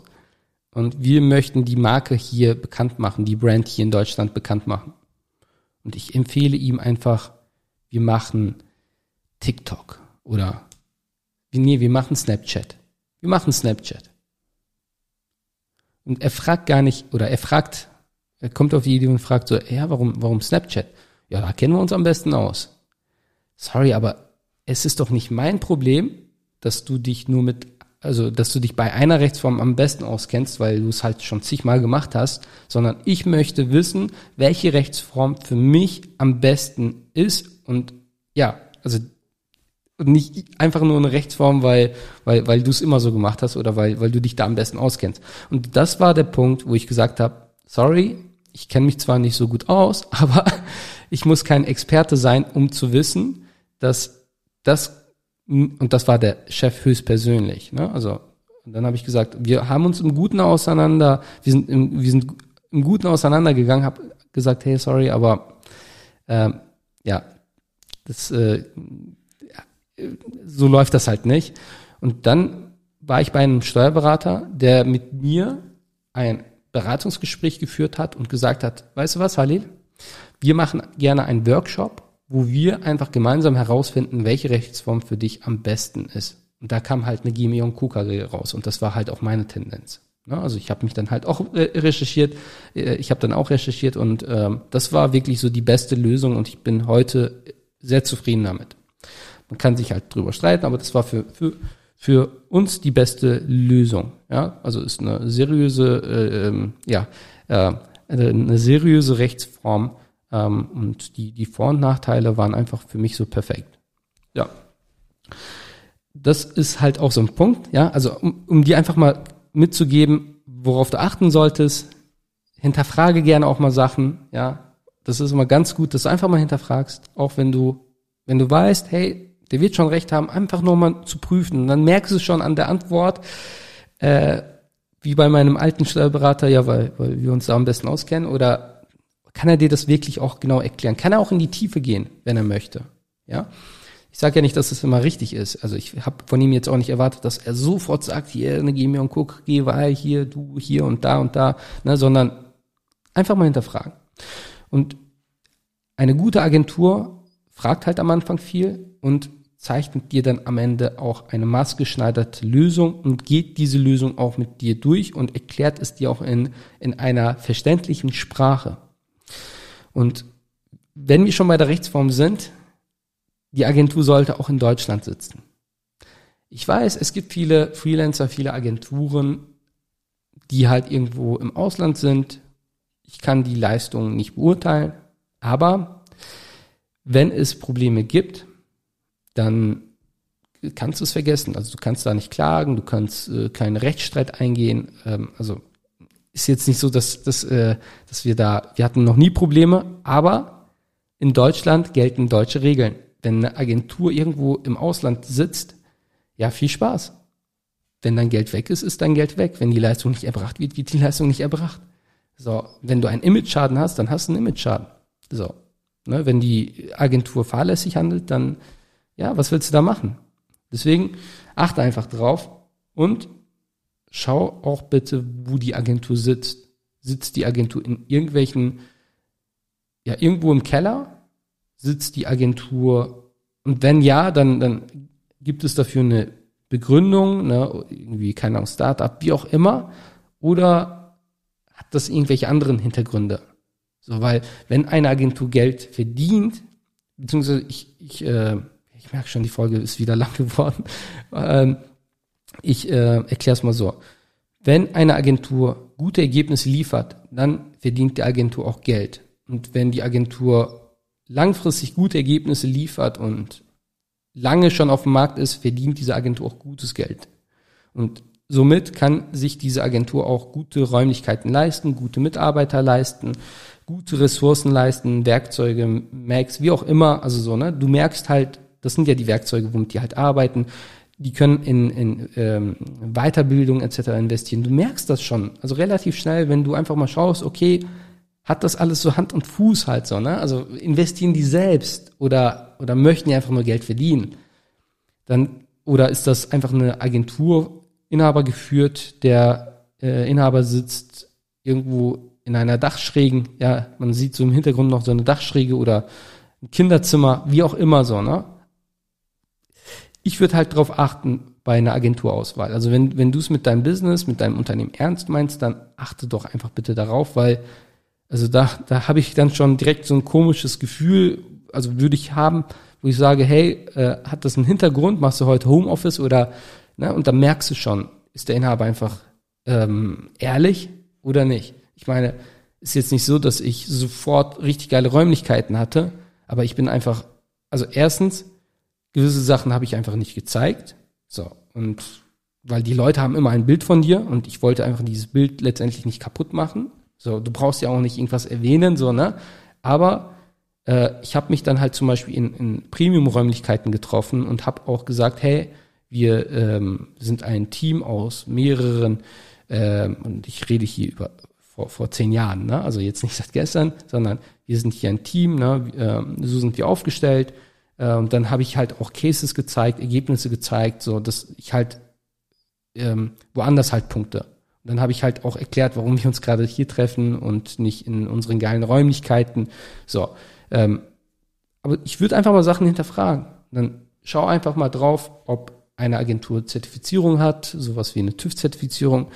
Und wir möchten die Marke hier bekannt machen, die Brand hier in Deutschland bekannt machen. Und ich empfehle ihm einfach, wir machen TikTok oder nee, wir machen Snapchat. Wir machen Snapchat. Und er fragt gar nicht, oder er fragt, er kommt auf die Idee und fragt so, ja, warum, warum Snapchat? Ja, da kennen wir uns am besten aus. Sorry, aber es ist doch nicht mein Problem, dass du dich nur mit, also, dass du dich bei einer Rechtsform am besten auskennst, weil du es halt schon zigmal gemacht hast, sondern ich möchte wissen, welche Rechtsform für mich am besten ist und ja, also nicht einfach nur eine Rechtsform, weil, weil, weil du es immer so gemacht hast oder weil, weil du dich da am besten auskennst. Und das war der Punkt, wo ich gesagt habe, sorry, ich kenne mich zwar nicht so gut aus, [LAUGHS] aber ich muss kein Experte sein, um zu wissen, dass das, und das war der Chef höchstpersönlich, ne? also dann habe ich gesagt, wir haben uns im Guten auseinander, wir sind im, wir sind im Guten auseinandergegangen, habe gesagt, hey, sorry, aber ähm, ja, das äh, so läuft das halt nicht. Und dann war ich bei einem Steuerberater, der mit mir ein Beratungsgespräch geführt hat und gesagt hat, weißt du was, Halil? Wir machen gerne einen Workshop, wo wir einfach gemeinsam herausfinden, welche Rechtsform für dich am besten ist. Und da kam halt eine GME und KUKG raus und das war halt auch meine Tendenz. Ne? Also ich habe mich dann halt auch äh, recherchiert, äh, ich habe dann auch recherchiert und ähm, das war wirklich so die beste Lösung und ich bin heute sehr zufrieden damit. Man kann sich halt drüber streiten, aber das war für, für, für uns die beste Lösung. Ja, also ist eine seriöse, äh, ähm, ja, äh, eine seriöse Rechtsform ähm, und die, die Vor- und Nachteile waren einfach für mich so perfekt. Ja. Das ist halt auch so ein Punkt, ja, also um, um dir einfach mal mitzugeben, worauf du achten solltest, hinterfrage gerne auch mal Sachen, ja. Das ist immer ganz gut, dass du einfach mal hinterfragst, auch wenn du, wenn du weißt, hey, der wird schon recht haben, einfach nur mal zu prüfen. Und dann merkst du schon an der Antwort, äh, wie bei meinem alten Steuerberater, ja, weil, weil wir uns da am besten auskennen, oder kann er dir das wirklich auch genau erklären? Kann er auch in die Tiefe gehen, wenn er möchte? Ja. Ich sage ja nicht, dass es immer richtig ist. Also ich habe von ihm jetzt auch nicht erwartet, dass er sofort sagt, hier, ne, geh mir und guck, geh weil hier, du hier und da und da, ne, sondern einfach mal hinterfragen. Und eine gute Agentur fragt halt am Anfang viel und zeichnet dir dann am Ende auch eine maßgeschneiderte Lösung und geht diese Lösung auch mit dir durch und erklärt es dir auch in, in einer verständlichen Sprache. Und wenn wir schon bei der Rechtsform sind, die Agentur sollte auch in Deutschland sitzen. Ich weiß, es gibt viele Freelancer, viele Agenturen, die halt irgendwo im Ausland sind. Ich kann die Leistungen nicht beurteilen, aber wenn es Probleme gibt, dann kannst du es vergessen. Also du kannst da nicht klagen, du kannst äh, keinen Rechtsstreit eingehen. Ähm, also ist jetzt nicht so, dass, dass, äh, dass wir da, wir hatten noch nie Probleme, aber in Deutschland gelten deutsche Regeln. wenn eine Agentur irgendwo im Ausland sitzt, ja, viel Spaß. Wenn dein Geld weg ist, ist dein Geld weg. Wenn die Leistung nicht erbracht wird, wird die Leistung nicht erbracht. So, wenn du einen Image-Schaden hast, dann hast du einen Image-Schaden. So, ne, wenn die Agentur fahrlässig handelt, dann, ja, was willst du da machen? Deswegen achte einfach drauf und schau auch bitte, wo die Agentur sitzt. Sitzt die Agentur in irgendwelchen, ja, irgendwo im Keller? Sitzt die Agentur? Und wenn ja, dann, dann gibt es dafür eine Begründung, ne, irgendwie, keine Ahnung, Startup, wie auch immer, oder hat das irgendwelche anderen Hintergründe? So, weil wenn eine Agentur Geld verdient, beziehungsweise ich, ich, äh, ich merke schon, die Folge ist wieder [LAUGHS] lang geworden. Ähm, ich äh, erkläre es mal so. Wenn eine Agentur gute Ergebnisse liefert, dann verdient die Agentur auch Geld. Und wenn die Agentur langfristig gute Ergebnisse liefert und lange schon auf dem Markt ist, verdient diese Agentur auch gutes Geld. Und somit kann sich diese Agentur auch gute Räumlichkeiten leisten, gute Mitarbeiter leisten, gute Ressourcen leisten, Werkzeuge, Macs, wie auch immer. Also so, ne? Du merkst halt, das sind ja die Werkzeuge, womit die halt arbeiten. Die können in, in ähm, Weiterbildung etc. investieren. Du merkst das schon. Also relativ schnell, wenn du einfach mal schaust, okay, hat das alles so Hand und Fuß halt so, ne? Also investieren die selbst oder, oder möchten die einfach nur Geld verdienen? Dann, oder ist das einfach eine Agentur, Inhaber geführt, der äh, Inhaber sitzt irgendwo in einer Dachschrägen, ja, man sieht so im Hintergrund noch so eine Dachschräge oder ein Kinderzimmer, wie auch immer so, ne? Ich würde halt darauf achten bei einer Agenturauswahl. Also wenn, wenn du es mit deinem Business, mit deinem Unternehmen ernst meinst, dann achte doch einfach bitte darauf, weil also da, da habe ich dann schon direkt so ein komisches Gefühl, also würde ich haben, wo ich sage, hey, äh, hat das einen Hintergrund, machst du heute Homeoffice oder, ne, und dann merkst du schon, ist der Inhaber einfach ähm, ehrlich oder nicht. Ich meine, ist jetzt nicht so, dass ich sofort richtig geile Räumlichkeiten hatte, aber ich bin einfach, also erstens, gewisse Sachen habe ich einfach nicht gezeigt, so, und weil die Leute haben immer ein Bild von dir und ich wollte einfach dieses Bild letztendlich nicht kaputt machen. So, du brauchst ja auch nicht irgendwas erwähnen, so, ne? Aber äh, ich habe mich dann halt zum Beispiel in, in Premium-Räumlichkeiten getroffen und habe auch gesagt, hey, wir ähm, sind ein Team aus mehreren, ähm, und ich rede hier über vor, vor zehn Jahren, ne? also jetzt nicht seit gestern, sondern wir sind hier ein Team, ne? ähm, so sind wir aufgestellt. Und dann habe ich halt auch Cases gezeigt, Ergebnisse gezeigt, so dass ich halt ähm, woanders halt punkte. Und dann habe ich halt auch erklärt, warum wir uns gerade hier treffen und nicht in unseren geilen Räumlichkeiten. So, ähm, aber ich würde einfach mal Sachen hinterfragen. Dann schau einfach mal drauf, ob eine Agentur Zertifizierung hat, sowas wie eine TÜV-Zertifizierung.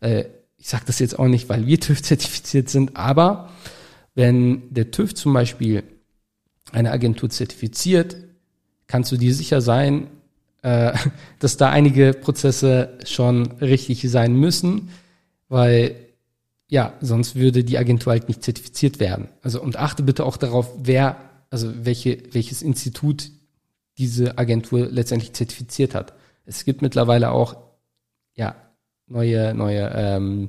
Äh, ich sage das jetzt auch nicht, weil wir [LAUGHS] TÜV-zertifiziert sind, aber wenn der TÜV zum Beispiel eine Agentur zertifiziert, kannst du dir sicher sein, äh, [LAUGHS] dass da einige Prozesse schon richtig sein müssen, weil ja, sonst würde die Agentur halt nicht zertifiziert werden. Also und achte bitte auch darauf, wer, also welche, welches Institut diese Agentur letztendlich zertifiziert hat. Es gibt mittlerweile auch ja neue neue ähm,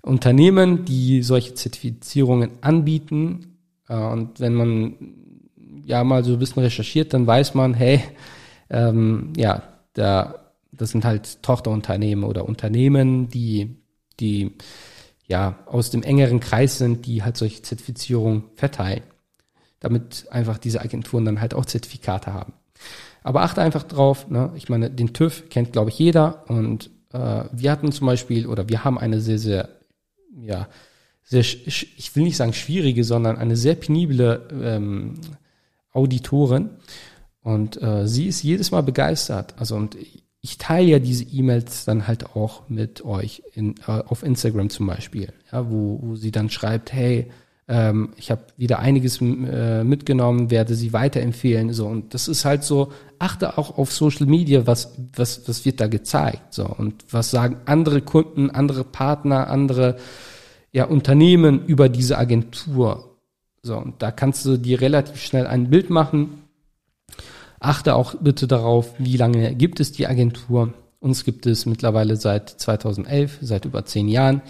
Unternehmen, die solche Zertifizierungen anbieten. Äh, und wenn man ja mal so ein bisschen recherchiert, dann weiß man, hey, ähm, ja, da, das sind halt Tochterunternehmen oder Unternehmen, die, die ja aus dem engeren Kreis sind, die halt solche Zertifizierungen verteilen, damit einfach diese Agenturen dann halt auch Zertifikate haben. Aber achte einfach drauf, ne? ich meine, den TÜV kennt, glaube ich, jeder und äh, wir hatten zum Beispiel oder wir haben eine sehr, sehr, ja, sehr, ich will nicht sagen schwierige, sondern eine sehr penible ähm, Auditorin und äh, sie ist jedes Mal begeistert. Also und ich teile ja diese E-Mails dann halt auch mit euch in, äh, auf Instagram zum Beispiel, ja, wo, wo sie dann schreibt, hey, ähm, ich habe wieder einiges äh, mitgenommen, werde sie weiterempfehlen. So und das ist halt so. Achte auch auf Social Media, was was was wird da gezeigt. So und was sagen andere Kunden, andere Partner, andere ja Unternehmen über diese Agentur. So und da kannst du dir relativ schnell ein Bild machen Achte auch bitte darauf, wie lange gibt es die Agentur. Uns gibt es mittlerweile seit 2011, seit über zehn Jahren.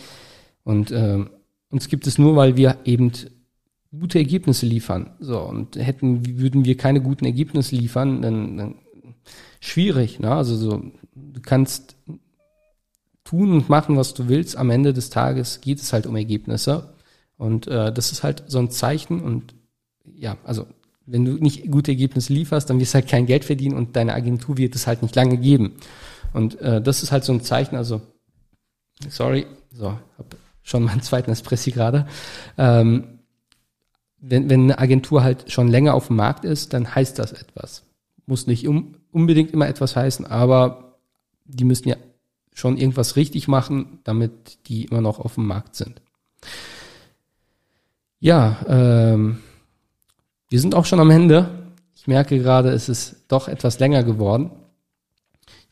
Und äh, uns gibt es nur, weil wir eben gute Ergebnisse liefern. So, und hätten, würden wir keine guten Ergebnisse liefern, dann, dann schwierig, ne? Also so, du kannst tun und machen, was du willst. Am Ende des Tages geht es halt um Ergebnisse. Und äh, das ist halt so ein Zeichen und ja, also wenn du nicht gute Ergebnisse lieferst, dann wirst du halt kein Geld verdienen und deine Agentur wird es halt nicht lange geben. Und äh, das ist halt so ein Zeichen, also sorry, so, hab schon meinen zweiten Espressi gerade. Ähm, wenn, wenn eine Agentur halt schon länger auf dem Markt ist, dann heißt das etwas. Muss nicht um, unbedingt immer etwas heißen, aber die müssen ja schon irgendwas richtig machen, damit die immer noch auf dem Markt sind. Ja, ähm, wir sind auch schon am Ende. Ich merke gerade, es ist doch etwas länger geworden.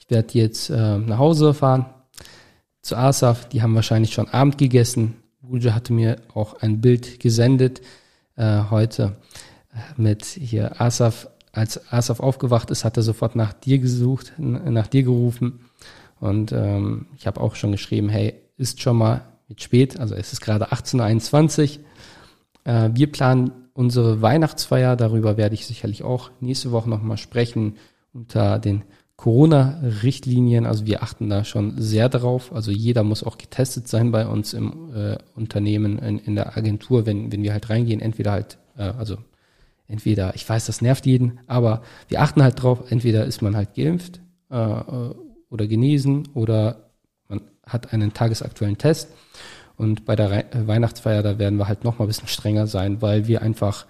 Ich werde jetzt äh, nach Hause fahren zu Asaf. Die haben wahrscheinlich schon Abend gegessen. Ruja hatte mir auch ein Bild gesendet äh, heute äh, mit hier Asaf. Als Asaf aufgewacht ist, hat er sofort nach dir gesucht, nach dir gerufen. Und ähm, ich habe auch schon geschrieben, hey, ist schon mal mit spät, also es ist gerade 18.21 Uhr. Äh, wir planen unsere Weihnachtsfeier, darüber werde ich sicherlich auch nächste Woche nochmal sprechen, unter den Corona-Richtlinien. Also wir achten da schon sehr drauf. Also jeder muss auch getestet sein bei uns im äh, Unternehmen, in, in, der Agentur, wenn, wenn wir halt reingehen. Entweder halt, äh, also entweder, ich weiß, das nervt jeden, aber wir achten halt drauf, entweder ist man halt geimpft äh, oder genesen oder man hat einen tagesaktuellen Test. Und bei der Re äh, Weihnachtsfeier, da werden wir halt noch mal ein bisschen strenger sein, weil wir einfach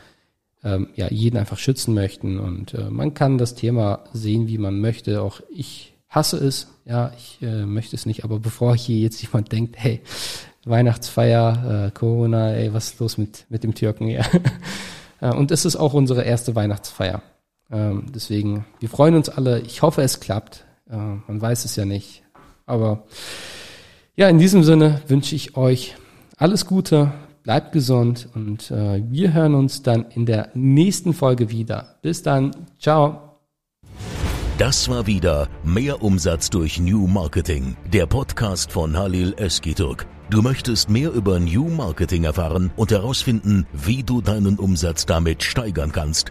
ähm, ja, jeden einfach schützen möchten. Und äh, man kann das Thema sehen, wie man möchte. Auch ich hasse es, ja, ich äh, möchte es nicht. Aber bevor hier jetzt jemand denkt, hey, Weihnachtsfeier, äh, Corona, ey, was ist los mit, mit dem Türken? Ja. [LAUGHS] und es ist auch unsere erste Weihnachtsfeier. Ähm, deswegen, wir freuen uns alle. Ich hoffe, es klappt. Äh, man weiß es ja nicht. Aber ja, in diesem Sinne wünsche ich euch alles Gute, bleibt gesund und äh, wir hören uns dann in der nächsten Folge wieder. Bis dann, ciao. Das war wieder Mehr Umsatz durch New Marketing, der Podcast von Halil Eskiturk. Du möchtest mehr über New Marketing erfahren und herausfinden, wie du deinen Umsatz damit steigern kannst